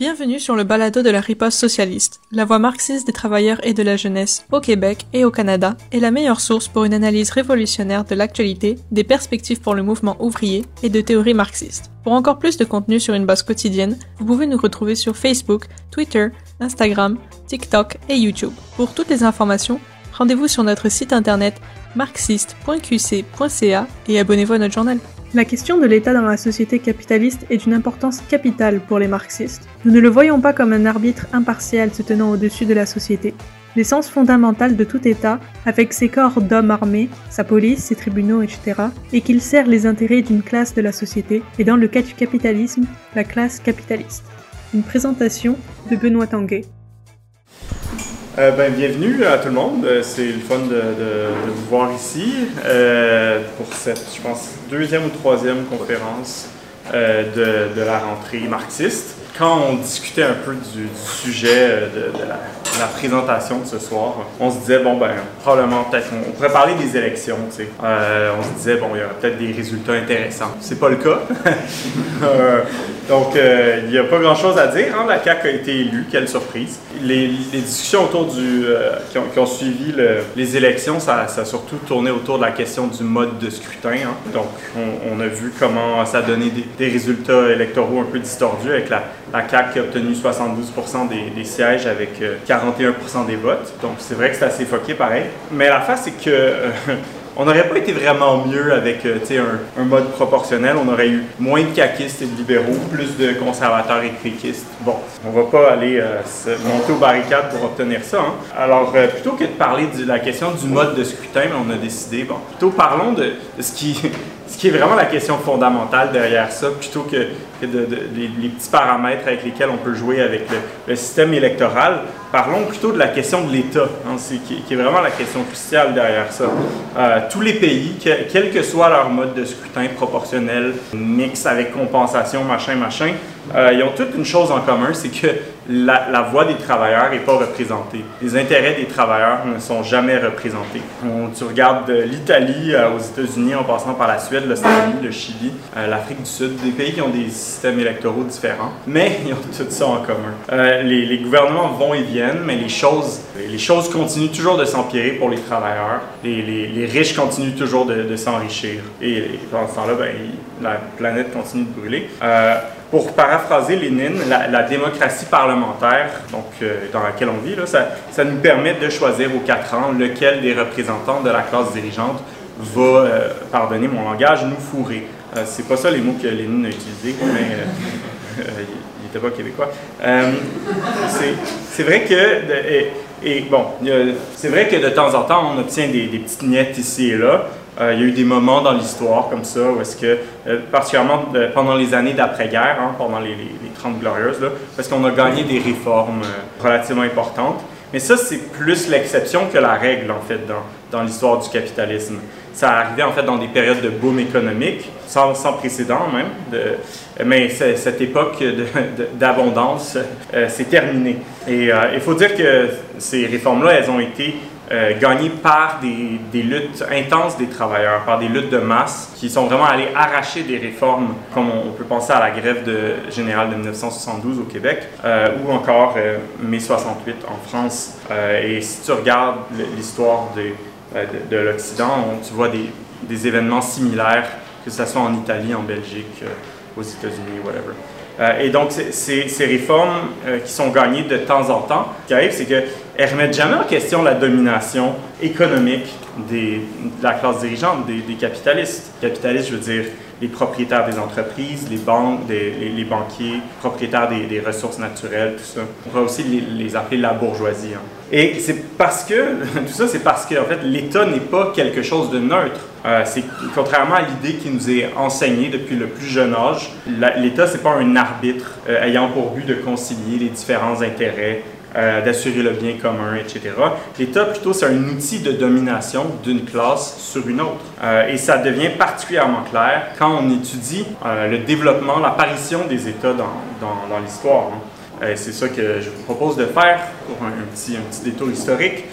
Bienvenue sur le balado de la riposte socialiste, la voix marxiste des travailleurs et de la jeunesse au Québec et au Canada est la meilleure source pour une analyse révolutionnaire de l'actualité, des perspectives pour le mouvement ouvrier et de théories marxistes. Pour encore plus de contenu sur une base quotidienne, vous pouvez nous retrouver sur Facebook, Twitter, Instagram, TikTok et YouTube. Pour toutes les informations, rendez-vous sur notre site internet marxiste.qc.ca et abonnez-vous à notre journal. La question de l'État dans la société capitaliste est d'une importance capitale pour les marxistes. Nous ne le voyons pas comme un arbitre impartial se tenant au-dessus de la société. L'essence fondamentale de tout État, avec ses corps d'hommes armés, sa police, ses tribunaux, etc., est qu'il sert les intérêts d'une classe de la société, et dans le cas du capitalisme, la classe capitaliste. Une présentation de Benoît Tanguay. Euh, ben, bienvenue à tout le monde. Euh, c'est le fun de, vous voir ici euh, pour cette, je pense, deuxième ou troisième conférence de, de la rentrée marxiste. Quand on discutait un peu du, sujet euh, de, la, présentation de ce soir, on se disait, bon, ben, probablement, peut-être, on, pourrait parler des élections, tu sais. Euh, on se disait, bon, il y aura peut-être des résultats intéressants. C'est pas le cas. Euh, donc, euh, il n'y a pas grand-chose à dire. hein. La CAQ a été élue, quelle surprise. Les, discussions autour du, euh, qui, ont, suivi le- les élections, ça, a surtout tourné autour de la question du mode de scrutin. hein. Donc, on, on a vu comment ça donnait des, des résultats électoraux un peu distordus avec la, la CAQ qui a obtenu 72 des, des sièges avec euh, 41 des votes. Donc, c'est vrai que c'est assez foqué pareil. Mais la face, c'est que... euh, on n'aurait pas été vraiment mieux avec euh, un, un mode proportionnel. On aurait eu moins de caquistes et de libéraux, plus de conservateurs et de. Bon, on va pas aller euh, se monter aux barricades pour obtenir ça. hein. Alors, euh, plutôt que de parler de la question du mode de scrutin, mais on a décidé, bon, plutôt parlons de ce qui... Ce qui est vraiment la question fondamentale derrière ça, plutôt que, de, les, petits paramètres avec lesquels on peut jouer avec le, système électoral, parlons plutôt de la question de l'État, hein, qui, est vraiment la question cruciale derrière ça. Euh, tous les pays, que- quel que soit leur mode de scrutin proportionnel, mix avec compensation, machin, machin, euh, ils ont toutes une chose en commun, c'est que la, voix des travailleurs n'est pas représentée. Les intérêts des travailleurs ne sont jamais représentés. Tu regardes euh, l'Italie euh, aux États-Unis en passant par la Suède, l'Australie, le Chili, l'Afrique du Sud, des pays qui ont des systèmes électoraux différents, mais ils ont tout ça en commun. Les, gouvernements vont et viennent, mais les choses, les choses continuent toujours de s'empirer pour les travailleurs. Les, riches continuent toujours de, s'enrichir. Et, pendant ce temps-là, ben, la planète continue de brûler. Pour paraphraser Lénine, la, démocratie parlementaire, donc euh, dans laquelle on vit, ça, nous permet de choisir aux quatre ans lequel des représentants de la classe dirigeante va, euh, pardonnez mon langage, nous fourrer. Euh, c'est pas ça les mots que Lénine a utilisés, mais euh, euh, il n'était pas québécois. C'est- vrai que de- bon, c'est vrai que de temps en temps on obtient des, des petites miettes ici et là. Euh, il y a eu des moments dans l'histoire comme ça où est-ce que, euh, particulièrement euh, pendant les années d'après-guerre, hein, pendant les, les, les 30 glorieuses, parce qu'on a gagné des réformes relativement importantes. Mais ça, c'est plus l'exception que la règle, en fait, dans, dans l'histoire du capitalisme. Ça arrivait, en fait, dans des périodes de boom économique, sans, précédent même, mais cette époque d'abondance s'est terminée. Et il faut dire que ces réformes-là, elles ont été euh, par des, luttes intenses des travailleurs, par des luttes de masse qui sont vraiment allées arracher des réformes, comme on, peut penser à la grève de, générale de 1972 au Québec, euh, ou encore euh, mai 68 en France. Euh, et si tu regardes l'histoire de, de l'Occident, tu vois des, événements similaires, que ce soit en Italie, en Belgique, aux États-Unis, whatever. Et donc, c'est- ces réformes qui sont gagnées de temps en temps, ce qui arrive, c'est qu'elles ne remettent jamais en question la domination économique de la classe dirigeante, des, capitalistes. Capitalistes, je veux dire, les propriétaires des entreprises, les banques, des- les, les banquiers, propriétaires des, ressources naturelles, tout ça. On pourrait aussi les, appeler la bourgeoisie. hein. Et c'est parce que, tout ça, c'est parce que, en fait, l'État n'est pas quelque chose de neutre. Euh, c'est contrairement à l'idée qui nous est enseignée depuis le plus jeune âge, l'État, c'est pas un arbitre euh, ayant pour but de concilier les différents intérêts, euh, d'assurer le bien commun, etc. L'État, plutôt, c'est un outil de domination d'une classe sur une autre. Euh, et ça devient particulièrement clair quand on étudie euh, le développement, l'apparition des États dans, dans, l'histoire. hein. C'est ça que je vous propose de faire pour un, petit, un petit détour historique.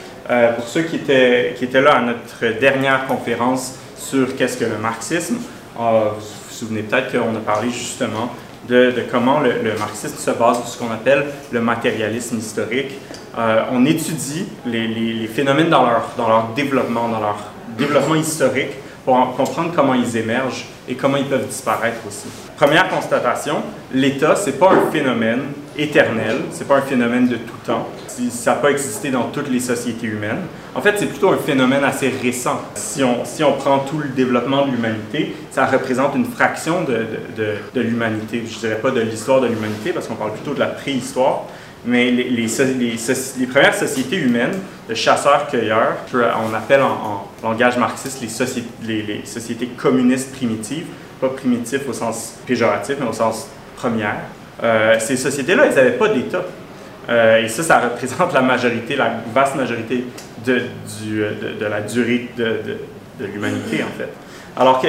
Pour ceux qui étaient, qui étaient là à notre dernière conférence sur qu'est-ce que le marxisme, euh, vous vous souvenez peut-être qu'on a parlé justement de, comment le, marxisme se base sur ce qu'on appelle le matérialisme historique. Euh, on étudie les, phénomènes dans leur, dans leur développement, dans leur développement historique, pour comprendre comment ils émergent et comment ils peuvent disparaître aussi. Première constatation, l'État, ce n'est pas un phénomène éternel, ce n'est pas un phénomène de tout temps. Ça n'a pas existé dans toutes les sociétés humaines. En fait, c'est plutôt un phénomène assez récent. Si on, si on prend tout le développement de l'humanité, ça représente une fraction de, de, l'humanité. Je ne dirais pas de l'histoire de l'humanité parce qu'on parle plutôt de la préhistoire, mais les, les, les, premières sociétés humaines de chasseurs-cueilleurs, on appelle en, langage marxiste les, les, sociétés communistes primitives, pas primitives au sens péjoratif, mais au sens première. Euh, ces sociétés-là, elles n'avaient pas d'État. Euh, et ça, ça représente la majorité, la vaste majorité de, de, la durée de, l'humanité, en fait. Alors,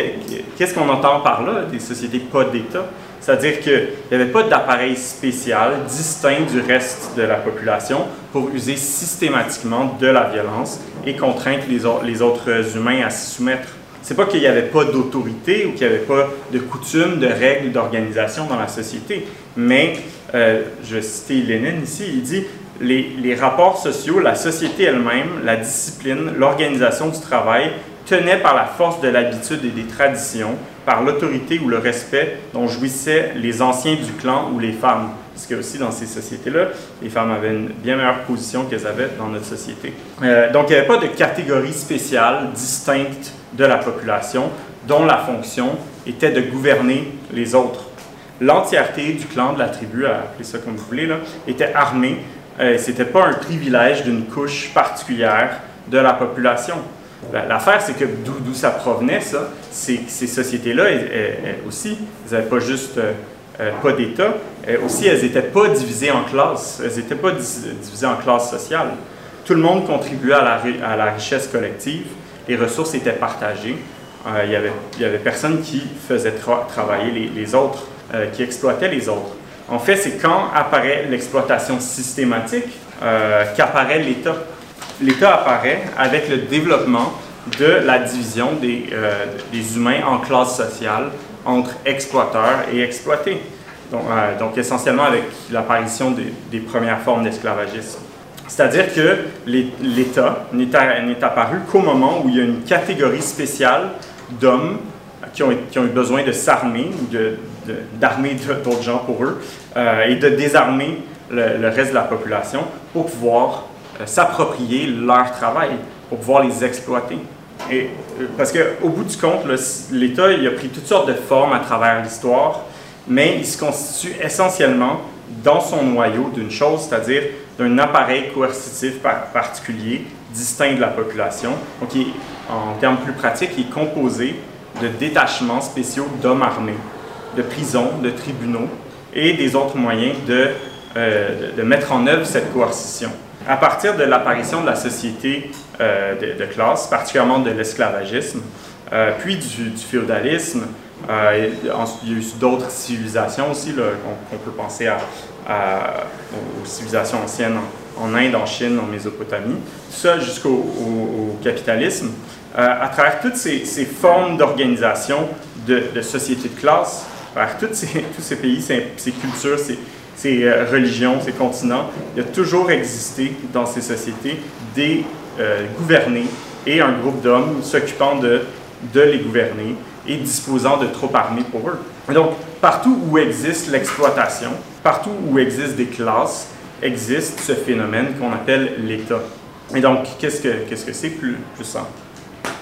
qu'est-ce qu'on entend par là, des sociétés pas d'État? C'est-à-dire qu'il n'y avait pas d'appareil spécial distinct du reste de la population pour user systématiquement de la violence et contraindre les, les autres humains à s'y soumettre. C'est pas qu'il n'y avait pas d'autorité ou qu'il n'y avait pas de coutumes, de règles, d'organisation dans la société, mais euh, je vais citer Lénine ici, il dit les, les rapports sociaux, la société elle-même, la discipline, l'organisation du travail tenaient par la force de l'habitude et des traditions par l'autorité ou le respect dont jouissaient les anciens du clan ou les femmes. Parce que aussi dans ces sociétés-là, les femmes avaient une bien meilleure position qu'elles avaient dans notre société. Euh, donc il n'y avait pas de catégorie spéciale distincte de la population dont la fonction était de gouverner les autres. L'entièreté du clan, de la tribu, appelez ça comme vous voulez, là, était armée. Euh, Ce n'était pas un privilège d'une couche particulière de la population. L'affaire, c'est que d'où ça provenait, ça, ces sociétés-là aussi, elles n'avaient pas juste euh, euh, pas d'État, aussi elles n'étaient pas divisées en classes, elles n'étaient pas divisées en classes sociales. Tout le monde contribuait à la, richesse collective, les ressources étaient partagées, euh, il n'y avait, y avait personne qui faisait travailler les, autres, qui exploitait les autres. En fait, c'est quand apparaît l'exploitation systématique qu'apparaît l'État l'État apparaît avec le développement de la division euh, des humains en classes sociales entre exploiteurs et exploités. Donc, euh, essentiellement avec l'apparition des, premières formes d'esclavagisme. C'est-à-dire que l'État n'est apparu qu'au moment où il y a une catégorie spéciale d'hommes qui ont, eu besoin de s'armer d'armer d'autres gens pour eux euh, et de désarmer le, le, reste de la population pour pouvoir euh, s'approprier leur travail pour pouvoir les exploiter. Et, euh, parce qu'au bout du compte, l'État il a pris toutes sortes de formes à travers l'histoire, mais il se constitue essentiellement dans son noyau d'une chose, c'est-à-dire d'un appareil coercitif particulier, distinct de la population. Donc, en termes plus pratiques, il est composé de détachements spéciaux d'hommes armés, de prisons, de tribunaux et des autres moyens de, euh, de mettre en œuvre cette coercition à partir de l'apparition de la société euh, de, classe, particulièrement de l'esclavagisme, euh, puis du, féodalisme, euh, il y a eu d'autres civilisations aussi, qu'on peut penser aux civilisations anciennes en, Inde, en Chine, en Mésopotamie, ça jusqu'au capitalisme. à travers toutes ces, formes d'organisation de, de société de classe, à travers tous ces pays, ces, ces cultures, ces, ces euh, religions, ces continents, il y a toujours existé dans ces sociétés des euh, gouvernés et un groupe d'hommes s'occupant de, les gouverner et disposant de troupes armées pour eux. donc, partout où existe l'exploitation, partout où existent des classes, existe ce phénomène qu'on appelle l'État. Et donc, qu'est-ce que c'est -ce que plus, plus en...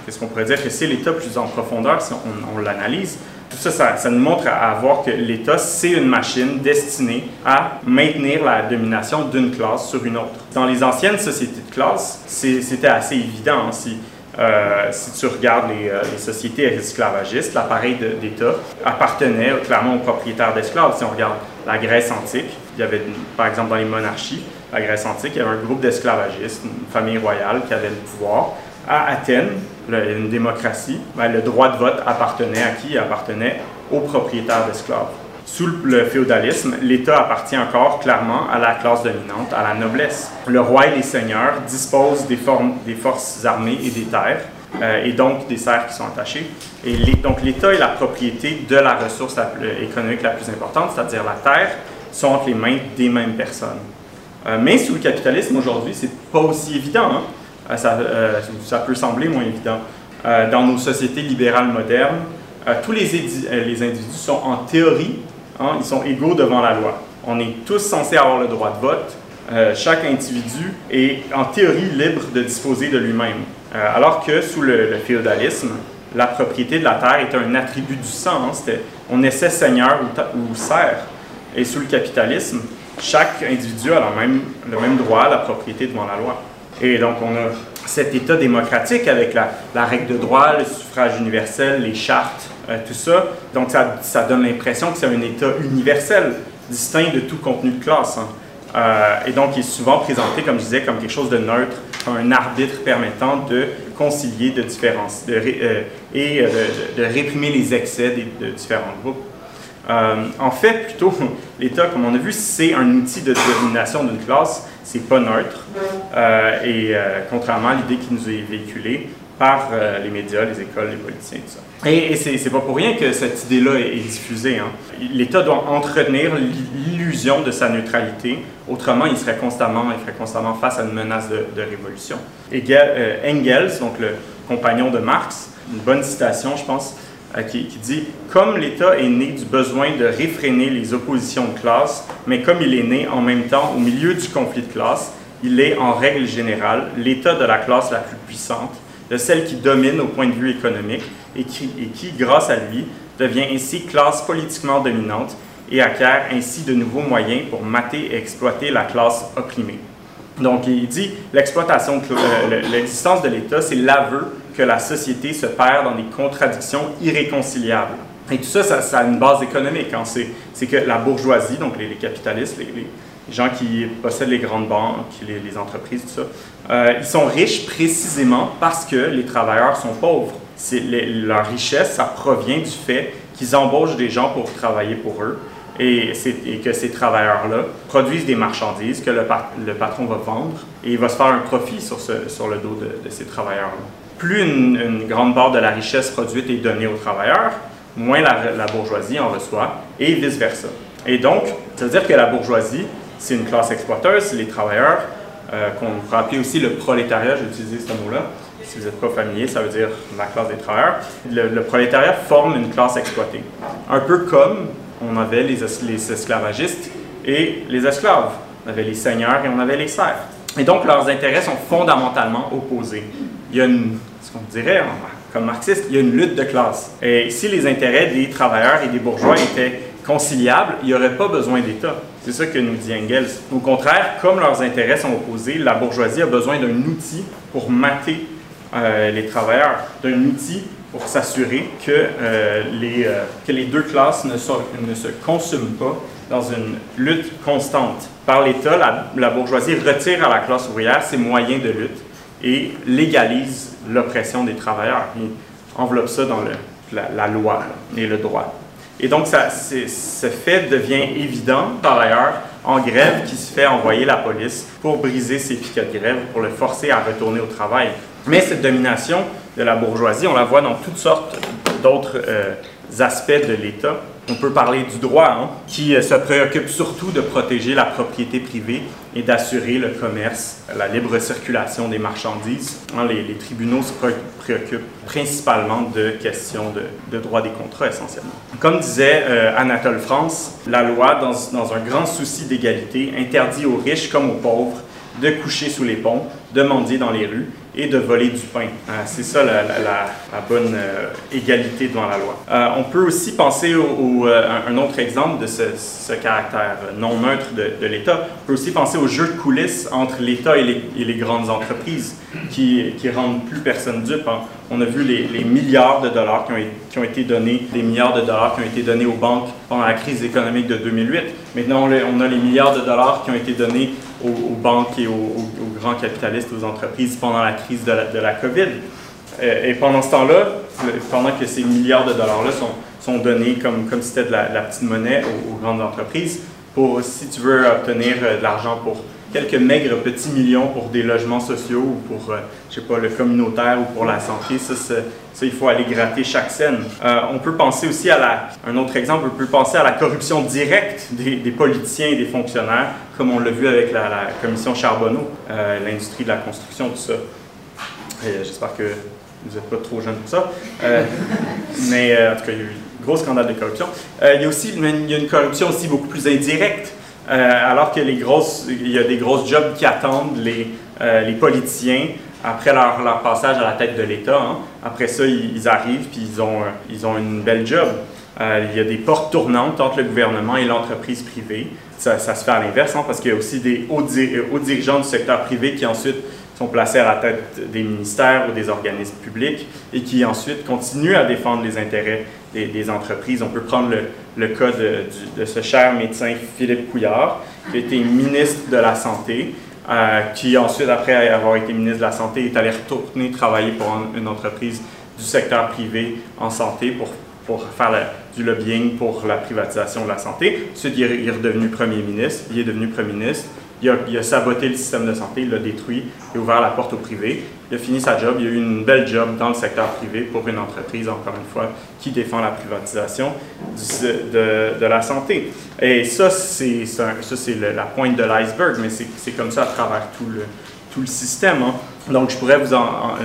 Qu'est-ce qu'on pourrait dire que c'est l'État plus en profondeur si on l'analyse? Tout ça, ça, nous montre à, voir que l'État, c'est une machine destinée à maintenir la domination d'une classe sur une autre. Dans les anciennes sociétés de classe, c'était assez évident. Hein, si, euh, si tu regardes les, euh, les sociétés esclavagistes, l'appareil d'État appartenait clairement aux propriétaires d'esclaves. Si on regarde la Grèce antique, il y avait, par exemple, dans les monarchies, la Grèce antique, il y avait un groupe d'esclavagistes, une famille royale qui avait le pouvoir. À Athènes, une démocratie, ben, le droit de vote appartenait à qui? Appartenait aux propriétaires d'esclaves. Sous le féodalisme, l'État appartient encore clairement à la classe dominante, à la noblesse. Le roi et les seigneurs disposent des, forces armées et des terres, et donc des serres qui sont attachées. Et donc l'État et la propriété de la ressource économique la plus importante, c'est-à-dire la terre, sont entre les mains des mêmes personnes. mais sous le capitalisme aujourd'hui, c'est pas aussi évident. Hein. Ça, ça, peut sembler moins évident. dans nos sociétés libérales modernes, tous les, les, individus sont en théorie, hein, ils sont égaux devant la loi. On est tous censés avoir le droit de vote. Euh, chaque individu est en théorie libre de disposer de lui-même. Euh, alors que sous le, féodalisme, la propriété de la terre était un attribut du sang. Hein. on naissait seigneur ou, ou serf. Et sous le capitalisme, chaque individu a le même, le même droit à la propriété devant la loi. Et donc, on a cet État démocratique avec la, règle de droit, le suffrage universel, les chartes, euh, tout ça. Donc, ça, donne l'impression que c'est un État universel distinct de tout contenu de classe. Hein. Euh, et donc, il est souvent présenté, comme je disais, comme quelque chose de neutre, comme un arbitre permettant de concilier de différences euh, et de, réprimer les excès de différents groupes. en fait, plutôt, l'État, comme on a vu, c'est un outil de domination d'une classe, c'est pas neutre. et contrairement à l'idée qui nous est véhiculée, par euh, les médias, les écoles, les politiciens, tout ça. Et, et c'est pas pour rien que cette idée-là est, diffusée. Hein. L'État doit entretenir l'illusion de sa neutralité, autrement il serait constamment, il ferait constamment face à une menace de, révolution. Euh, Engels, donc le compagnon de Marx, une bonne citation, je pense, euh, qui, dit Comme l'État est né du besoin de réfréner les oppositions de classe, mais comme il est né en même temps au milieu du conflit de classe, il est en règle générale l'État de la classe la plus puissante de celle qui domine au point de vue économique et qui, et qui, grâce à lui, devient ainsi classe politiquement dominante et acquiert ainsi de nouveaux moyens pour mater et exploiter la classe opprimée. Donc, il dit l'exploitation, euh, l'existence de l'État, c'est l'aveu que la société se perd dans des contradictions irréconciliables. Et tout ça, ça, a une base économique. Hein. C'est que la bourgeoisie, donc les, capitalistes, les, gens qui possèdent les grandes banques, les, entreprises, tout ça, euh, ils sont riches précisément parce que les travailleurs sont pauvres. leur richesse, ça provient du fait qu'ils embauchent des gens pour travailler pour eux et, que ces travailleurs-là produisent des marchandises que le, patron va vendre et il va se faire un profit sur le dos de, ces travailleurs-là. Plus une, grande part de la richesse produite est donnée aux travailleurs, moins la, bourgeoisie en reçoit et vice-versa. Et donc, ça veut dire que la bourgeoisie c'est une classe exploiteuse, c'est les travailleurs, euh, qu'on pourrait appeler aussi le prolétariat, j'ai utilisé ce mot-là. Si vous n'êtes pas familier, ça veut dire la classe des travailleurs. Le, prolétariat forme une classe exploitée. Un peu comme on avait les, esclavagistes et les esclaves. On avait les seigneurs et on avait les serfs. Et donc, leurs intérêts sont fondamentalement opposés. Il y a une, ce qu'on dirait, comme marxiste, il y a une lutte de classe. Et si les intérêts des travailleurs et des bourgeois étaient conciliables, il n'y aurait pas besoin d'État. C'est ça que nous dit Engels. Au contraire, comme leurs intérêts sont opposés, la bourgeoisie a besoin d'un outil pour mater euh, les travailleurs, d'un outil pour s'assurer que, euh, les, euh, que les deux classes ne, ne, se consument pas dans une lutte constante. Par l'État, la, bourgeoisie retire à la classe ouvrière ses moyens de lutte et légalise l'oppression des travailleurs. Il enveloppe ça dans la loi et le droit. Et donc, ce fait devient évident, par ailleurs, en grève qui se fait envoyer la police pour briser ses piquets de grève, pour le forcer à retourner au travail. Mais cette domination de la bourgeoisie, on la voit dans toutes sortes d'autres euh, aspects de l'État. On peut parler du droit, hein, qui euh, se préoccupe surtout de protéger la propriété privée et d'assurer le commerce, la libre circulation des marchandises. Hein, les, tribunaux se préoccupent principalement de questions de, droit des contrats essentiellement. Comme disait euh, Anatole France, la loi, dans, dans un grand souci d'égalité, interdit aux riches comme aux pauvres de coucher sous les ponts, de mendier dans les rues et de voler du pain. Euh, c'est ça la, bonne euh, égalité devant la loi. Euh, on peut aussi penser au, un autre exemple de ce, caractère non neutre de, l'État. On peut aussi penser au jeu de coulisses entre l'État et, les, grandes entreprises qui, qui rendent plus personne dupe. Hein. On a vu les, milliards de dollars qui ont, qui ont, été donnés, les milliards de dollars qui ont été donnés aux banques pendant la crise économique de 2008. Maintenant, on a les milliards de dollars qui ont été donnés aux, banques et aux, grands capitalistes, aux entreprises pendant la crise de la, COVID. Euh, et pendant ce temps-là, pendant que ces milliards de dollars-là sont, donnés comme, comme si c'était de la, petite monnaie aux, grandes entreprises, pour, si tu veux obtenir euh, de l'argent pour quelques maigres petits millions pour des logements sociaux ou pour, euh, je sais pas, le communautaire ou pour la santé. Ça, ça, il faut aller gratter chaque scène. Euh, on peut penser aussi à la, un autre exemple, on peut penser à la corruption directe des, politiciens et des fonctionnaires, comme on l'a vu avec la, la commission Charbonneau, euh, l'industrie de la construction, tout ça. J'espère que vous n'êtes pas trop jeune pour ça. mais en tout cas, il y a eu un gros scandale de corruption. il y a aussi il y a une corruption aussi beaucoup plus indirecte. Euh, alors que les grosses, il y a des grosses jobs qui attendent les, euh, politiciens après leur, passage à la tête de l'État. Hein. Après ça, ils, arrivent puis ils ont, ils ont une belle job. Euh, il y a des portes tournantes entre le gouvernement et l'entreprise privée. Ça, se fait à l'inverse, hein, parce qu'il y a aussi des hauts, dirigeants du secteur privé qui ensuite sont placés à la tête des ministères ou des organismes publics et qui ensuite continuent à défendre les intérêts des, entreprises. On peut prendre le, le cas de, ce cher médecin Philippe Couillard, qui a été ministre de la Santé, euh, qui ensuite, après avoir été ministre de la Santé, est allé retourner travailler pour une entreprise du secteur privé en santé pour, pour faire du lobbying pour la privatisation de la santé. Ensuite, il est redevenu premier ministre. Il est devenu premier ministre il a, saboté le système de santé, il l'a détruit, il a ouvert la porte au privé. Il a fini sa job, il a eu une belle job dans le secteur privé pour une entreprise, encore une fois, qui défend la privatisation de, la santé. Et ça, c'est la pointe de l'iceberg, mais c'est comme ça à travers tout le, système. Hein. Donc, je pourrais vous en,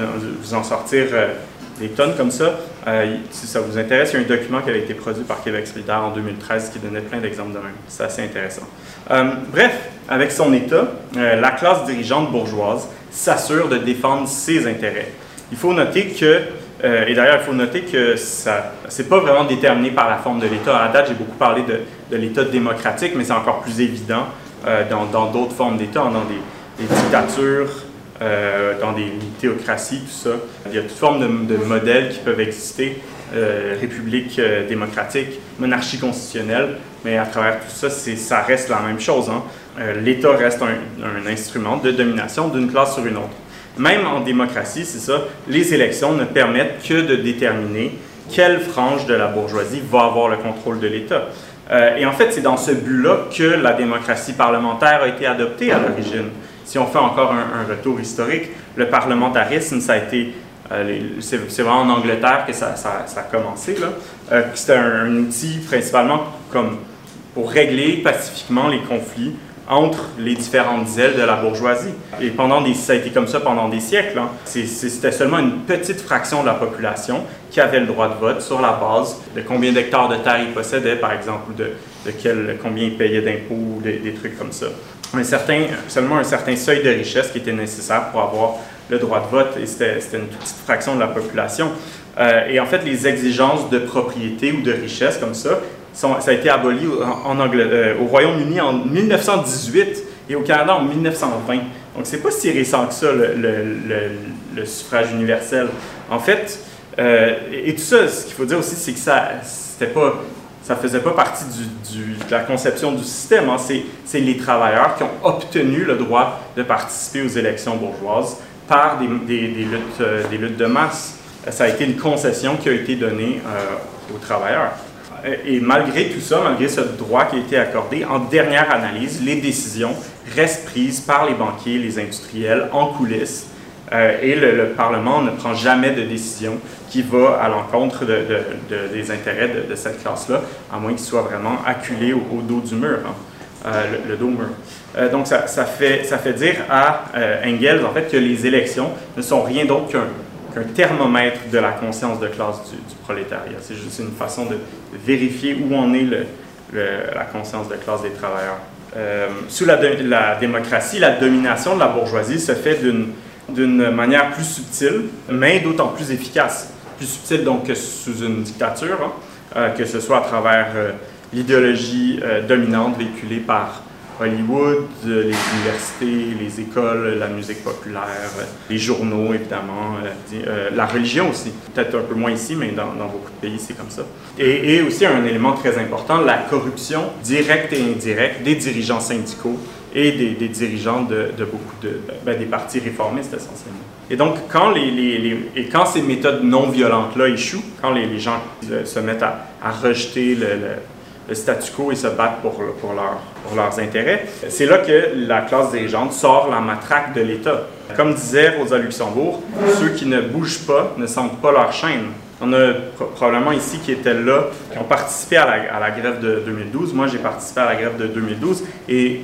vous en sortir euh, des tonnes comme ça. Euh, si ça vous intéresse, il y a un document qui avait été produit par Québec solidaire en 2013 qui donnait plein d'exemples de même. C'est assez intéressant. Euh, bref, avec son État, euh, la classe dirigeante bourgeoise s'assure de défendre ses intérêts. Il faut noter que, et d'ailleurs, il faut noter que ça, c'est pas vraiment déterminé par la forme de l'État. À date, j'ai beaucoup parlé de, l'État démocratique, mais c'est encore plus évident dans d'autres formes d'État, dans des dictatures, euh, dans des théocraties, tout ça. Il y a toutes formes de, modèles qui peuvent exister, euh, république euh, démocratique, monarchie constitutionnelle, mais à travers tout ça, ça reste la même chose. Hein. L'État reste un, instrument de domination d'une classe sur une autre. Même en démocratie, c'est ça, les élections ne permettent que de déterminer quelle frange de la bourgeoisie va avoir le contrôle de l'État. et en fait, c'est dans ce but-là que la démocratie parlementaire a été adoptée à l'origine si on fait encore un, retour historique, le parlementarisme, ça a été euh, c'est vraiment en Angleterre que ça, a commencé. Euh, C'était un, outil principalement comme pour régler pacifiquement les conflits entre les différentes ailes de la bourgeoisie. Et pendant des, ça a été comme ça pendant des siècles. Hein. C'était seulement une petite fraction de la population qui avait le droit de vote sur la base de combien d'hectares de terre ils possédaient, par exemple, ou de, de quel, combien ils payaient d'impôts, ou des trucs comme ça un certain, seulement un certain seuil de richesse qui était nécessaire pour avoir le droit de vote, et c'était une petite fraction de la population. Euh, et en fait, les exigences de propriété ou de richesse comme ça, ça a été aboli en, euh, au Royaume-Uni en 1918 et au Canada en 1920. Donc, c'est pas si récent que ça, le, suffrage universel. En fait, euh, et tout ça, ce qu'il faut dire aussi, c'est que ça, c'était pas ça ne faisait pas partie de la conception du système. Hein. C'est les travailleurs qui ont obtenu le droit de participer aux élections bourgeoises par des, euh, luttes, de masse. Ça a été une concession qui a été donnée euh, aux travailleurs. Et malgré tout ça, malgré ce droit qui a été accordé, en dernière analyse, les décisions restent prises par les banquiers, les industriels en coulisses euh, et le, Parlement ne prend jamais de décision qui va à l'encontre de, des intérêts de, cette classe-là, à moins qu'il soit vraiment acculé au, dos du mur, hein. euh, le, dos mur. Euh, donc, ça, fait, dire à Engels, en fait, que les élections ne sont rien d'autre qu'un thermomètre de la conscience de classe du, prolétariat. C'est juste une façon de vérifier où en est le, la conscience de classe des travailleurs. sous la, démocratie, la domination de la bourgeoisie se fait d'une manière plus subtile, mais d'autant plus efficace. Plus subtile donc que sous une dictature, hein, euh, que ce soit à travers euh, l'idéologie euh, dominante véhiculée par Hollywood, les universités, les écoles, la musique populaire, les journaux évidemment, la religion aussi. Peut-être un peu moins ici, mais dans, beaucoup de pays c'est comme ça. Et, aussi un élément très important, la corruption directe et indirecte des dirigeants syndicaux et des, dirigeants de, beaucoup de, ben, des partis réformistes essentiellement. Et donc, quand, les, les, et quand ces méthodes non violentes-là échouent, quand les, gens se mettent à, rejeter le, le statu quo et se battent pour, pour, pour leurs intérêts. C'est là que la classe dirigeante sort la matraque de l'État. Comme disait Rosa Luxembourg, ceux qui ne bougent pas ne sentent pas leur chaîne. On a probablement ici qui étaient là, qui ont participé à la, à la grève de 2012. Moi, j'ai participé à la grève de 2012 et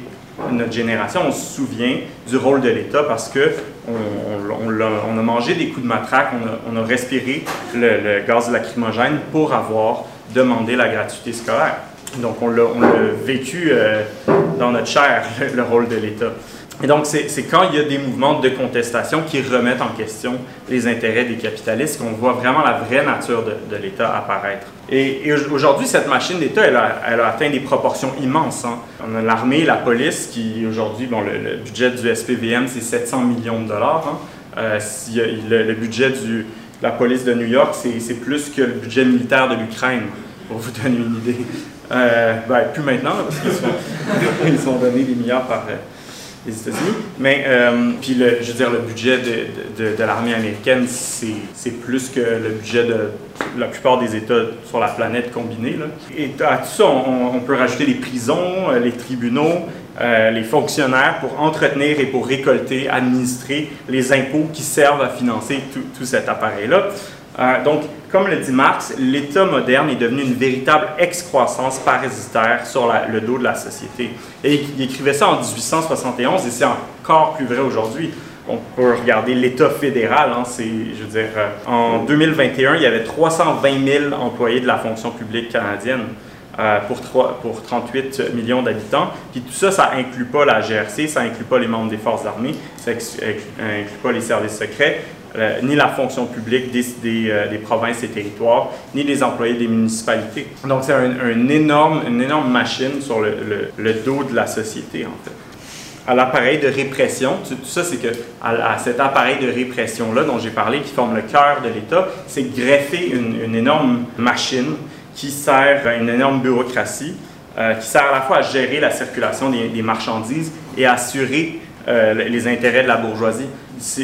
notre génération, on se souvient du rôle de l'État parce que on, a, mangé des coups de matraque, on a, on a respiré le, gaz lacrymogène pour avoir demandé la gratuité scolaire. Donc, on l'a vécu euh, dans notre chair, le rôle de l'État. Et donc, c'est quand il y a des mouvements de contestation qui remettent en question les intérêts des capitalistes qu'on voit vraiment la vraie nature de, l'État apparaître. Et, aujourd'hui, cette machine d'État, elle, a, atteint des proportions immenses. Hein. On a l'armée, la police, qui aujourd'hui, bon, le, budget du SPVM, c'est 700 millions de dollars. Hein. Euh, le, budget de la police de New York, c'est plus que le budget militaire de l'Ukraine, pour vous donner une idée. Euh, ben, plus maintenant, parce qu'ils sont, ils ont donné des milliards par... Euh, les États-Unis. Mais, euh, puis, le, je veux dire, le budget de, de, l'armée américaine, c'est plus que le budget de la plupart des États sur la planète combinés. Et à tout ça, on, on, peut rajouter les prisons, euh, les tribunaux, euh, les fonctionnaires pour entretenir et pour récolter, administrer les impôts qui servent à financer tout, tout cet appareil-là. Euh, donc, comme le dit Marx, l'État moderne est devenu une véritable excroissance parasitaire sur le dos de la société. Et il écrivait ça en 1871 et c'est encore plus vrai aujourd'hui. On peut regarder l'État fédéral. Hein, c'est, je veux dire, euh, en 2021, il y avait 320 000 employés de la fonction publique canadienne. Euh, pour, 3, pour 38 millions d'habitants. Puis tout ça, ça inclut pas la GRC, ça inclut pas les membres des forces armées, ça inclut pas les services secrets, euh, ni la fonction publique des, euh, des, provinces et territoires, ni les employés des municipalités. Donc, c'est un, énorme, une énorme machine sur le, le, dos de la société, en fait. À l'appareil de répression, tout, ça, c'est que à, cet appareil de répression-là dont j'ai parlé, qui forme le cœur de l'État, c'est greffer une, une, énorme machine qui sert à une énorme bureaucratie, euh, qui sert à la fois à gérer la circulation des, des marchandises et à assurer les intérêts de la bourgeoisie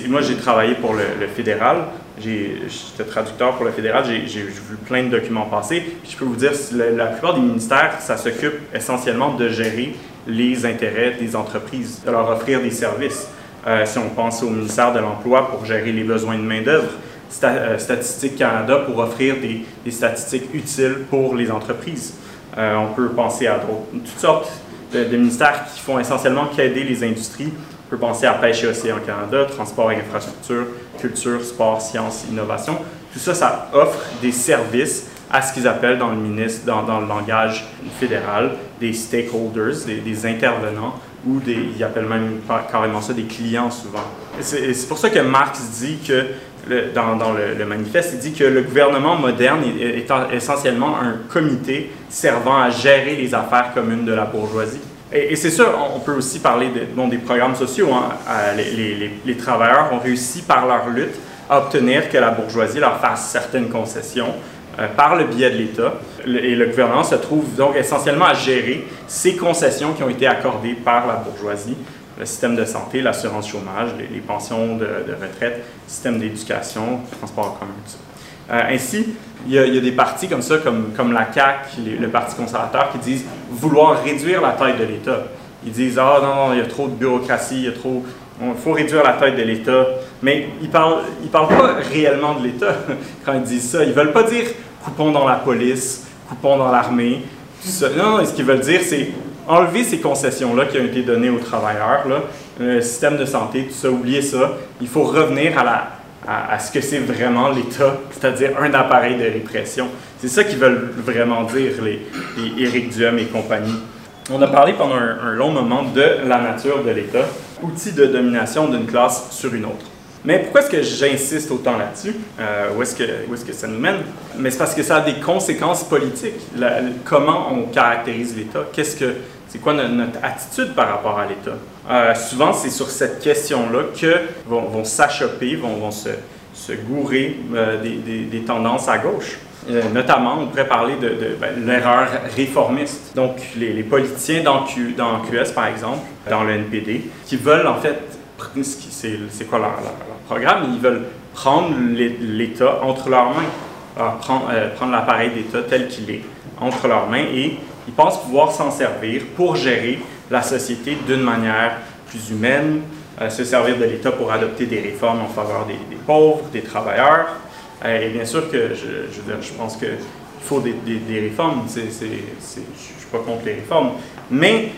moi, j'ai travaillé pour le, fédéral. J'étais traducteur pour le fédéral. J'ai vu plein de documents passer. je peux vous dire, la, plupart des ministères, ça s'occupe essentiellement de gérer les intérêts des entreprises, de leur offrir des services. Euh, si on pense au ministère de l'Emploi pour gérer les besoins de main-d'œuvre, euh, Statistique Canada pour offrir des, statistiques utiles pour les entreprises. Euh, on peut penser à toutes sortes de, de ministères qui font essentiellement qu'aider les industries peut penser à Pêche et Océan Canada, transport et infrastructure, culture, sport, sciences, innovation. Tout ça, ça offre des services à ce qu'ils appellent dans le ministre, dans, dans, le langage fédéral, des stakeholders, des, intervenants, ou des, ils appellent même carrément ça des clients souvent. C'est pour ça que Marx dit que, dans, dans le, manifeste, il dit que le gouvernement moderne est, est essentiellement un comité servant à gérer les affaires communes de la bourgeoisie. Et, c'est sûr, on peut aussi parler de, des programmes sociaux. Hein. Euh, les, travailleurs ont réussi par leur lutte à obtenir que la bourgeoisie leur fasse certaines concessions euh, par le biais de l'État. Et le gouvernement se trouve donc essentiellement à gérer ces concessions qui ont été accordées par la bourgeoisie. Le système de santé, l'assurance chômage, les, pensions de, retraite, le système d'éducation, transport en commun, tout ça. Euh, ainsi, il y, a, des partis comme ça, comme, la CAQ, le Parti conservateur, qui disent vouloir réduire la taille de l'État. Ils disent Ah non, non, il y a trop de bureaucratie, il y a trop. Il faut réduire la taille de l'État. Mais ils ne parlent, ils parlent pas réellement de l'État quand ils disent ça. Ils ne veulent pas dire coupons dans la police, coupons dans l'armée. Non, non, ce qu'ils veulent dire, c'est enlever ces concessions-là qui ont été données aux travailleurs, le système de santé, tout ça, oubliez ça. Il faut revenir à la, à, ce que c'est vraiment l'État, c'est-à-dire un appareil de répression. C'est ça qu'ils veulent vraiment dire, les, Éric Duhem et compagnie. On a parlé pendant un, long moment de la nature de l'État, outil de domination d'une classe sur une autre. Mais pourquoi est-ce que j'insiste autant là-dessus? Euh, où est-ce que, est que ça nous mène? Mais c'est parce que ça a des conséquences politiques. comment on caractérise l'État? Qu'est-ce que, c'est quoi notre, attitude par rapport à l'État? Euh, souvent, c'est sur cette question-là que vont, vont s'achoper, vont, se, gourer euh, des, tendances à gauche. Euh, notamment, on pourrait parler de, de ben, l'erreur réformiste. Donc, les, politiciens dans, Q, QS, par exemple, dans le NPD, qui veulent en fait, c'est quoi leur, programme? Ils veulent prendre l'État entre leurs mains, prendre, prendre l'appareil d'État tel qu'il est entre leurs mains et ils pensent pouvoir s'en servir pour gérer la société d'une manière plus humaine, euh, se servir de l'État pour adopter des réformes en faveur des, pauvres, des travailleurs. Euh, et bien sûr que je, pense qu'il faut des, réformes, je ne suis pas contre les réformes, mais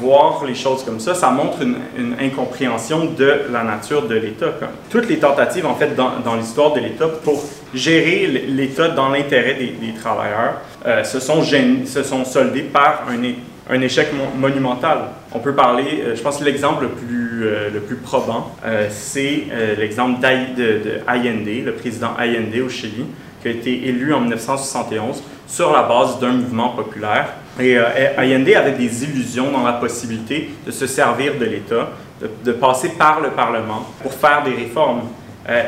voir les choses comme ça, ça montre une, incompréhension de la nature de l'État. Toutes les tentatives, en fait, dans, l'histoire de l'État pour gérer l'État dans l'intérêt des, travailleurs euh, se, sont se sont soldées par un, un échec monumental. On peut parler, euh, je pense que l'exemple le plus, euh, le plus probant, c'est l'exemple de, de, le président Allende au Chili, qui a été élu en 1971 sur la base d'un mouvement populaire. Et Allende avait des illusions dans la possibilité de se servir de l'État, de, passer par le Parlement pour faire des réformes.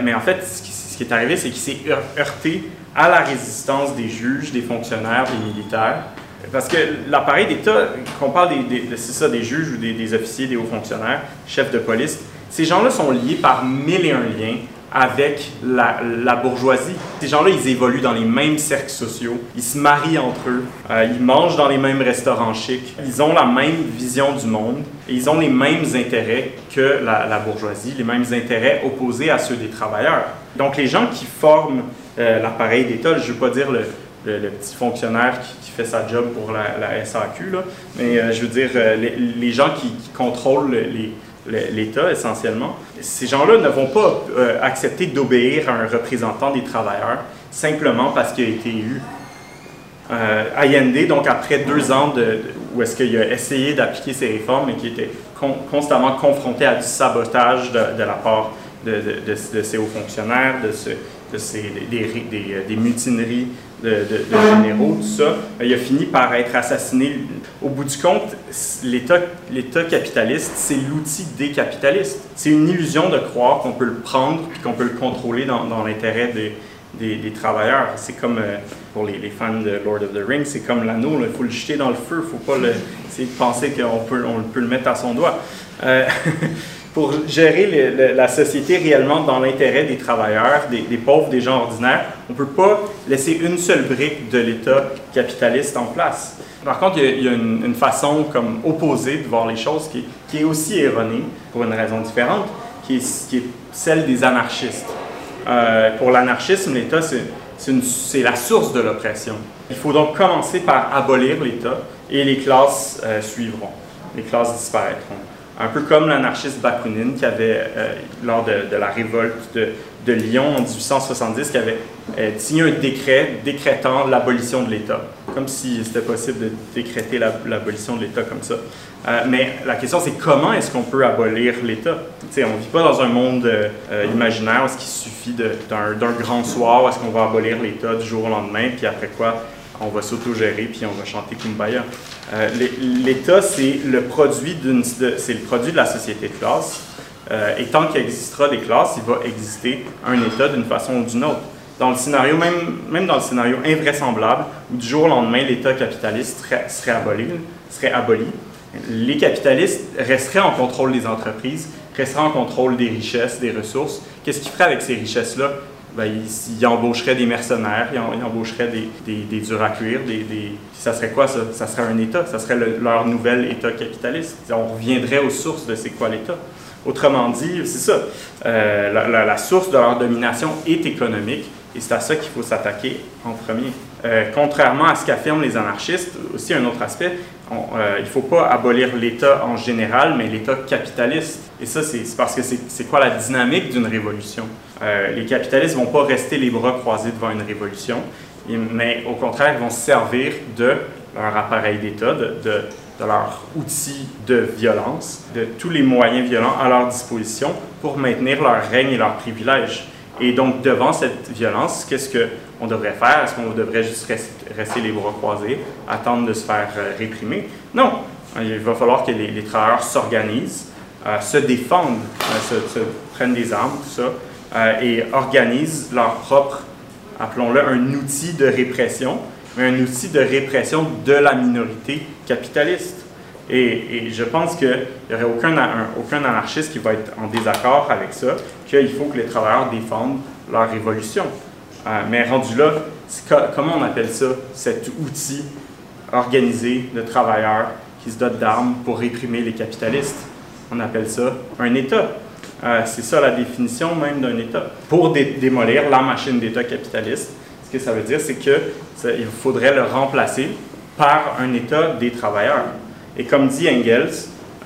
mais en fait, ce qui, est arrivé, c'est qu'il s'est heurté à la résistance des juges, des fonctionnaires, des militaires, parce que l'appareil d'État, qu'on parle des, des, des juges ou des, officiers, des hauts fonctionnaires, chefs de police, ces gens-là sont liés par mille et un liens avec la, bourgeoisie. Ces gens-là, ils évoluent dans les mêmes cercles sociaux, ils se marient entre eux, euh, ils mangent dans les mêmes restaurants chics, ils ont la même vision du monde et ils ont les mêmes intérêts que la, bourgeoisie, les mêmes intérêts opposés à ceux des travailleurs. Donc les gens qui forment euh, l'appareil d'État, je ne veux pas dire le, petit fonctionnaire qui, fait sa job pour la, SAQ, là. mais euh, je veux dire, les, gens qui, contrôlent l'État essentiellement, ces gens-là ne vont pas euh, accepter d'obéir à un représentant des travailleurs simplement parce qu'il a été élu. Allende, donc après deux ans de, où est-ce qu'il a essayé d'appliquer ses réformes et qui était constamment confronté à du sabotage de, la part de, de, ses hauts fonctionnaires, de, des, des, mutineries de, généraux, tout ça, ben, il a fini par être assassiné. Au bout du compte, l'État capitaliste, c'est l'outil des capitalistes. C'est une illusion de croire qu'on peut le prendre et qu'on peut le contrôler dans, l'intérêt des, des, travailleurs. C'est comme, euh, pour les, fans de Lord of the Rings, c'est comme l'anneau, il faut le jeter dans le feu, il ne faut pas le, penser qu'on peut, on peut le mettre à son doigt. Euh, pour gérer la société réellement dans l'intérêt des travailleurs, des, pauvres, des gens ordinaires, on ne peut pas laisser une seule brique de l'État capitaliste en place. Par contre, il y a, une, façon comme opposée de voir les choses qui, est aussi erronée pour une raison différente, qui est, qui est celle des anarchistes. Euh, pour l'anarchisme, l'État, c'est la source de l'oppression. Il faut donc commencer par abolir l'État et les classes euh, suivront. Les classes disparaîtront un peu comme l'anarchiste Bakounine qui avait, euh, lors de, la révolte de, Lyon en 1870, qui avait euh, signé un décret décrétant l'abolition de l'État, comme si c'était possible de décréter l'abolition de l'État comme ça. Euh, mais la question, c'est comment est-ce qu'on peut abolir l'État? on ne vit pas dans un monde imaginaire où il suffit d'un grand soir, où est-ce qu'on va abolir l'État du jour au lendemain, puis après quoi, on va s'autogérer, puis on va chanter Kumbaya. Euh, L'État, c'est le, produit de la société de classe. Euh, et tant qu'il existera des classes, il va exister un État d'une façon ou d'une autre. Dans le scénario, même, même dans le scénario invraisemblable, où du jour au lendemain, l'État capitaliste serait, serait, aboli, serait aboli, les capitalistes resteraient en contrôle des entreprises, resteraient en contrôle des richesses, des ressources. Qu'est-ce qu'ils feraient avec ces richesses-là? Ben, ils, embaucheraient des mercenaires, ils, embaucheraient des, des, des à cuire, ça serait quoi ça? Serait un État, ça serait leur nouvel État capitaliste. On reviendrait aux sources de c'est quoi l'État. Autrement dit, c'est ça, euh, la, source de leur domination est économique et c'est à ça qu'il faut s'attaquer en premier. Euh, contrairement à ce qu'affirment les anarchistes, aussi un autre aspect, euh, il ne faut pas abolir l'État en général, mais l'État capitaliste. Et ça, c'est parce que c'est quoi la dynamique d'une révolution? Euh, les capitalistes ne vont pas rester les bras croisés devant une révolution, mais au contraire, ils vont se servir de leur appareil d'État, de, de, de leur outil de violence, de tous les moyens violents à leur disposition pour maintenir leur règne et leurs privilèges. Et donc, devant cette violence, qu'est-ce qu'on devrait faire? Est-ce qu'on devrait juste rester, les bras croisés, attendre de se faire euh, réprimer? Non. Il va falloir que les, travailleurs s'organisent, euh, se défendent, euh, se, prennent des armes, tout ça, et organisent leur propre, appelons-le, un outil de répression, mais un outil de répression de la minorité capitaliste. Et, je pense qu'il n'y aurait aucun anarchiste qui va être en désaccord avec ça, qu'il faut que les travailleurs défendent leur révolution. Euh, mais rendu là, comment on appelle ça, cet outil organisé de travailleurs qui se dotent d'armes pour réprimer les capitalistes? On appelle ça un État. Euh, c'est ça la définition même d'un État. Pour démolir la machine d'État capitaliste, ce que ça veut dire, c'est qu'il faudrait le remplacer par un État des travailleurs. Et comme dit Engels,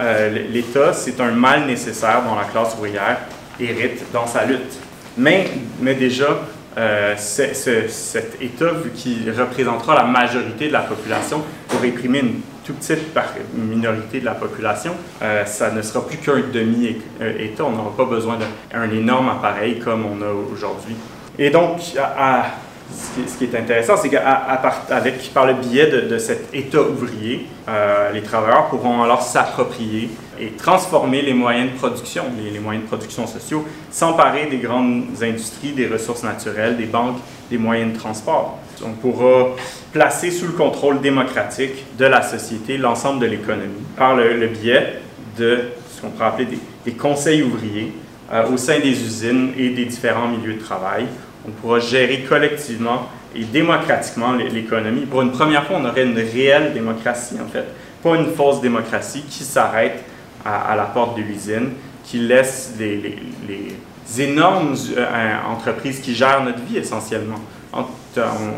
euh, l'État, c'est un mal nécessaire dont la classe ouvrière hérite dans sa lutte. Mais, mais déjà, euh, cet État, vu qu'il représentera la majorité de la population, pour réprimer une toute petite minorité de la population, euh, ça ne sera plus qu'un demi-État. On n'aura pas besoin d'un énorme appareil comme on a aujourd'hui. Et donc, ce qui, est intéressant, c'est qu'avec par le biais de, cet État ouvrier, euh, les travailleurs pourront alors s'approprier et transformer les moyens de production, les, moyens de production sociaux, s'emparer des grandes industries, des ressources naturelles, des banques, des moyens de transport. On pourra placer sous le contrôle démocratique de la société l'ensemble de l'économie par le, biais de ce qu'on pourrait appeler des, conseils ouvriers euh, au sein des usines et des différents milieux de travail on pourra gérer collectivement et démocratiquement l'économie. Pour une première fois, on aurait une réelle démocratie, en fait. Pas une fausse démocratie qui s'arrête à, la porte de l'usine, qui laisse les, énormes euh, entreprises qui gèrent notre vie essentiellement.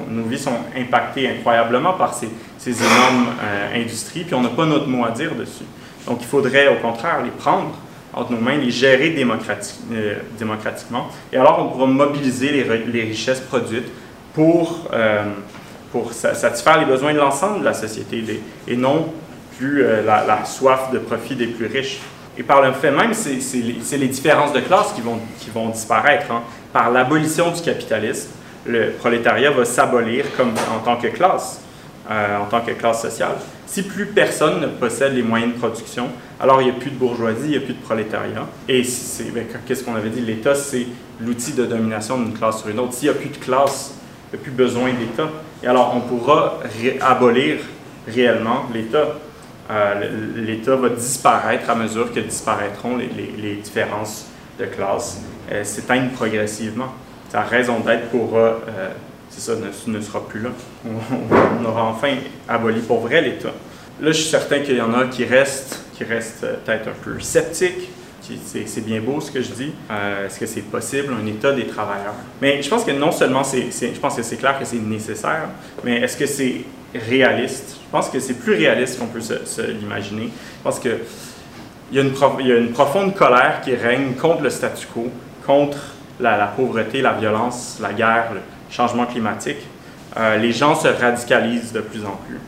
nos vies sont impactées incroyablement par ces, énormes euh, industries, puis on n'a pas notre mot à dire dessus. Donc il faudrait au contraire les prendre entre nos mains, les gérer euh, démocratiquement. Et alors, on pourra mobiliser les, richesses produites pour, pour satisfaire les besoins de l'ensemble de la société et non euh, la, soif de profit des plus riches. Et par le fait même, c'est les, différences de classe qui vont, disparaître. Hein. Par l'abolition du capitalisme, le prolétariat va s'abolir en tant que classe, en tant que classe sociale. Si plus personne ne possède les moyens de production, alors il n'y a plus de bourgeoisie, il n'y a plus de prolétariat. Et ben, qu'est-ce qu'on avait dit? L'État, c'est l'outil de domination d'une classe sur une autre. S'il n'y a plus de classe, il n'y a plus besoin d'État. Et alors on pourra abolir réellement l'État. Euh, L'État va disparaître à mesure que disparaîtront les, différences de classe, euh, s'éteindre progressivement. Sa raison d'être pourra euh, c'est ça, ne, sera plus là. On, aura enfin aboli pour vrai l'État. Là, je suis certain qu'il y en a qui restent, qui restent peut-être un peu sceptiques. C'est bien beau ce que je dis. Est-ce que c'est possible, un État des travailleurs? Mais je pense que non seulement c'est, je pense que c'est clair que c'est nécessaire, mais est-ce que c'est réaliste? Je pense que c'est plus réaliste qu'on peut l'imaginer. Je pense qu'il y, a une y a une profonde colère qui règne contre le statu quo, contre la, pauvreté, la violence, la guerre, changement climatique, euh, les gens se radicalisent de plus en plus.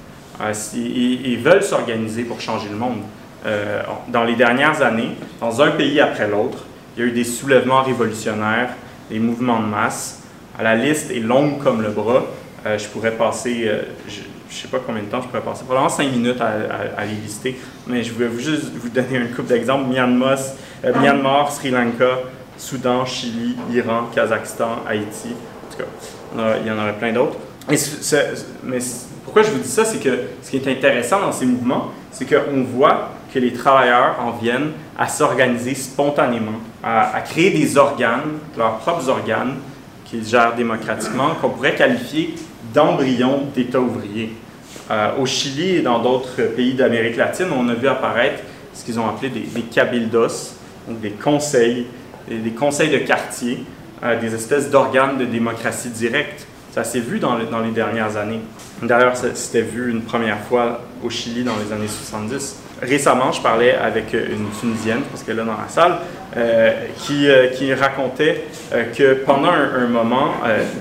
Euh, ils, veulent s'organiser pour changer le monde. Euh, dans les dernières années, dans un pays après l'autre, il y a eu des soulèvements révolutionnaires, des mouvements de masse. La liste est longue comme le bras. je pourrais passer, ne sais pas combien de temps je pourrais passer, probablement cinq minutes à, les lister, mais je vais juste vous donner un couple d'exemples. Myanmar, Myanmar, Sri Lanka, Soudan, Chili, Iran, Kazakhstan, Haïti, tout cas, il y en aurait plein d'autres. Mais pourquoi je vous dis ça, c'est que ce qui est intéressant dans ces mouvements, c'est qu'on voit que les travailleurs en viennent à s'organiser spontanément, à, créer des organes, leurs propres organes, qu'ils gèrent démocratiquement, qu'on pourrait qualifier d'embryons d'État ouvrier. Euh, au Chili et dans d'autres pays d'Amérique latine, on a vu apparaître ce qu'ils ont appelé des, cabildos, donc des conseils, des conseils de quartier, des espèces d'organes de démocratie directe. Ça s'est vu dans, les dernières années. D'ailleurs, c'était vu une première fois au Chili dans les années 70. Récemment, je parlais avec une Tunisienne, parce qu'elle est là dans la salle, euh, qui, euh, racontait euh, que pendant un, un moment,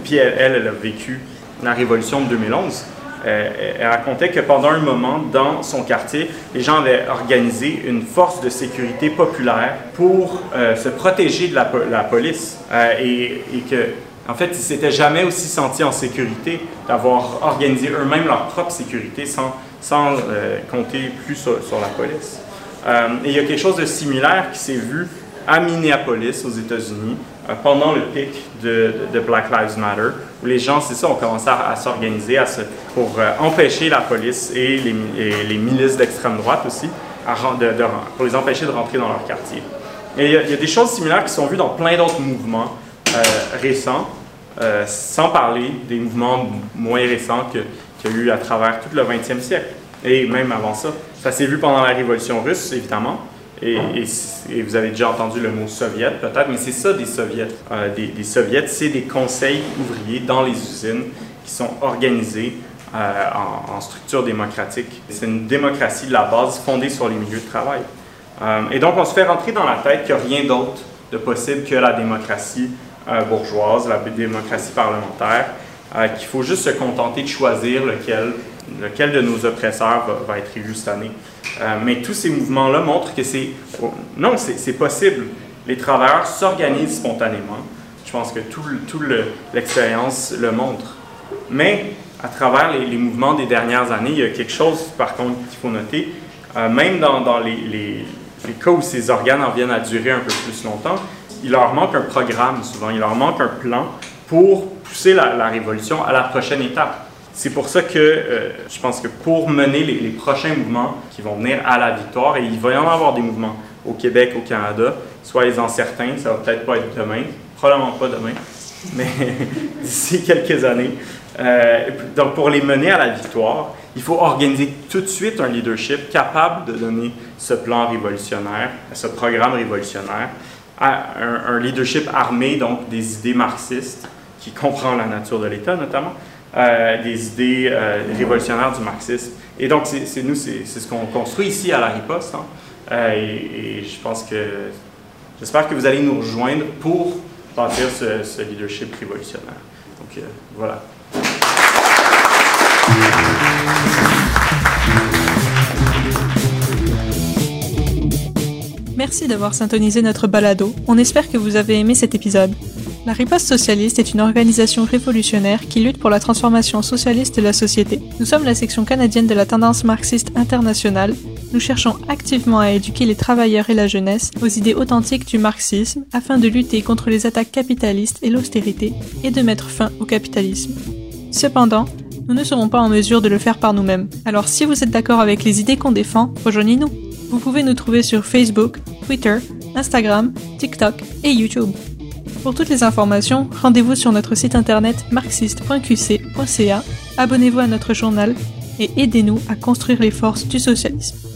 puis elle, elle, elle, a vécu la révolution de 2011, euh, elle racontait que pendant un moment, dans son quartier, les gens avaient organisé une force de sécurité populaire pour euh, se protéger de la, police euh, et, que, en fait, ils s'étaient jamais aussi sentis en sécurité d'avoir organisé eux-mêmes leur propre sécurité sans, sans compter plus sur, la police. et il y a quelque chose de similaire qui s'est vu à Minneapolis, aux États-Unis, pendant le pic de, Black Lives Matter, où les gens, c'est ça, ont commencé à, s'organiser pour euh, empêcher la police et les, milices d'extrême droite aussi, pour les empêcher de rentrer dans leur quartier. Et il y, a, des choses similaires qui sont vues dans plein d'autres mouvements euh, récents, sans parler des mouvements moins récents qu'il y a eu à travers tout le 20e siècle, et même avant ça. Ça s'est vu pendant la Révolution russe, évidemment, et, vous avez déjà entendu le mot soviet, peut-être, mais c'est ça des soviets. Euh, des, des, soviets, c'est des conseils ouvriers dans les usines qui sont organisés euh, en, structure démocratique. C'est une démocratie de la base fondée sur les milieux de travail. Euh, et donc, on se fait rentrer dans la tête qu'il n'y a rien d'autre de possible que la démocratie bourgeoise, la démocratie parlementaire, qu'il faut juste se contenter de choisir lequel, lequel de nos oppresseurs va, être élu cette. Euh, mais tous ces mouvements-là montrent que c'est... Non, c'est possible. Les travailleurs s'organisent spontanément. Je pense que tout l'expérience le, montre. Mais à travers les, mouvements des dernières années, il y a quelque chose, par contre, qu'il faut noter. Euh, même dans, dans les, les, les, cas où ces organes en viennent à durer un peu plus longtemps, il leur manque un programme souvent, il leur manque un plan pour pousser la, la révolution à la prochaine étape. C'est pour ça que euh, je pense que pour mener les, prochains mouvements qui vont venir à la victoire, et il va y en avoir des mouvements au Québec, au Canada, soyez-en certains, ça va peut-être pas être demain, probablement pas demain, mais d'ici quelques années. Euh, donc pour les mener à la victoire, il faut organiser tout de suite un leadership capable de donner ce plan révolutionnaire, ce programme révolutionnaire, à un, un leadership armé, donc des idées marxistes, qui comprend la nature de l'État notamment, des idées euh, révolutionnaires du marxisme. Et donc, c'est nous, c'est ce qu'on construit ici à la riposte. Hein. Euh, et, je pense que, j'espère que vous allez nous rejoindre pour bâtir ce, leadership révolutionnaire. Donc, voilà. Merci d'avoir syntonisé notre balado. On espère que vous avez aimé cet épisode. La riposte socialiste est une organisation révolutionnaire qui lutte pour la transformation socialiste de la société. Nous sommes la section canadienne de la tendance marxiste internationale. Nous cherchons activement à éduquer les travailleurs et la jeunesse aux idées authentiques du marxisme afin de lutter contre les attaques capitalistes et l'austérité et de mettre fin au capitalisme. Cependant, nous ne serons pas en mesure de le faire par nous-mêmes. Alors si vous êtes d'accord avec les idées qu'on défend, rejoignez-nous. Vous pouvez nous trouver sur Facebook, Twitter, Instagram, TikTok et YouTube. Pour toutes les informations, rendez-vous sur notre site internet marxiste.qc.ca, abonnez-vous à notre journal et aidez-nous à construire les forces du socialisme.